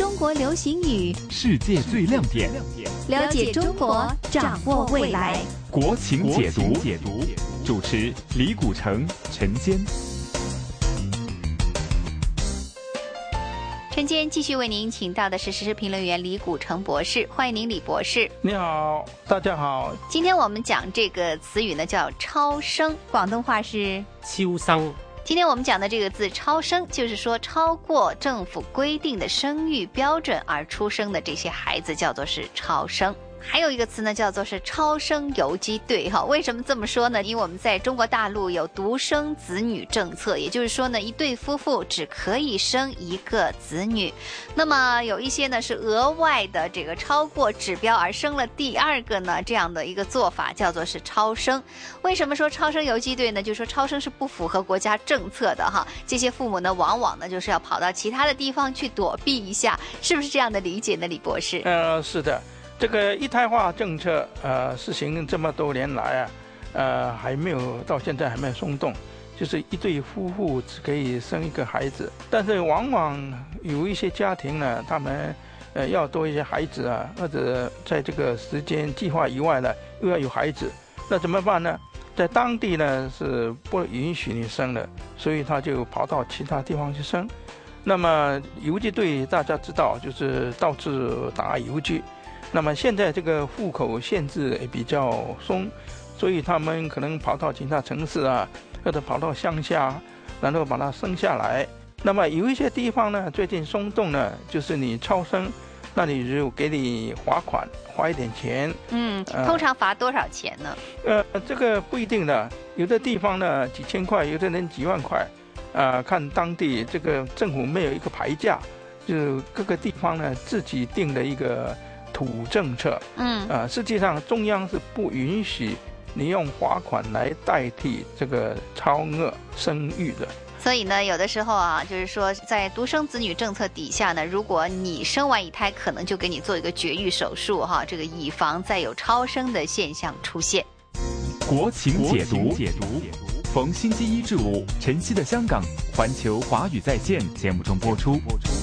中国流行语，世界最亮点，了解中国，掌握未来。国情解读，解读主持李古城、陈坚。陈坚继续为您请到的是时事评论员李古城博士，欢迎您，李博士。你好，大家好。今天我们讲这个词语呢，叫超生，广东话是秋生。今天我们讲的这个字“超生”，就是说超过政府规定的生育标准而出生的这些孩子，叫做是超生。还有一个词呢，叫做是超生游击队，哈，为什么这么说呢？因为我们在中国大陆有独生子女政策，也就是说呢，一对夫妇只可以生一个子女。那么有一些呢是额外的这个超过指标而生了第二个呢，这样的一个做法叫做是超生。为什么说超生游击队呢？就是说超生是不符合国家政策的哈，这些父母呢往往呢就是要跑到其他的地方去躲避一下，是不是这样的理解呢，李博士？呃，是的。这个一胎化政策，呃，实行这么多年来啊，呃，还没有到现在还没有松动，就是一对夫妇只可以生一个孩子，但是往往有一些家庭呢，他们呃要多一些孩子啊，或者在这个时间计划以外呢，又要有孩子，那怎么办呢？在当地呢是不允许你生的，所以他就跑到其他地方去生。那么游击队大家知道，就是到处打游击。那么现在这个户口限制也比较松，所以他们可能跑到其他城市啊，或者跑到乡下，然后把它生下来。那么有一些地方呢，最近松动呢，就是你超生，那你就给你罚款，罚一点钱。嗯，通常罚多少钱呢？呃，这个不一定的，有的地方呢几千块，有的人几万块，啊，看当地这个政府没有一个牌价，就各个地方呢自己定的一个。土政策，嗯，啊，实际上中央是不允许你用罚款来代替这个超额生育的。所以呢，有的时候啊，就是说在独生子女政策底下呢，如果你生完一胎，可能就给你做一个绝育手术，哈，这个以防再有超生的现象出现。国情解读，解读，逢星期一至五，晨曦的香港，环球华语在线节目中播出。播出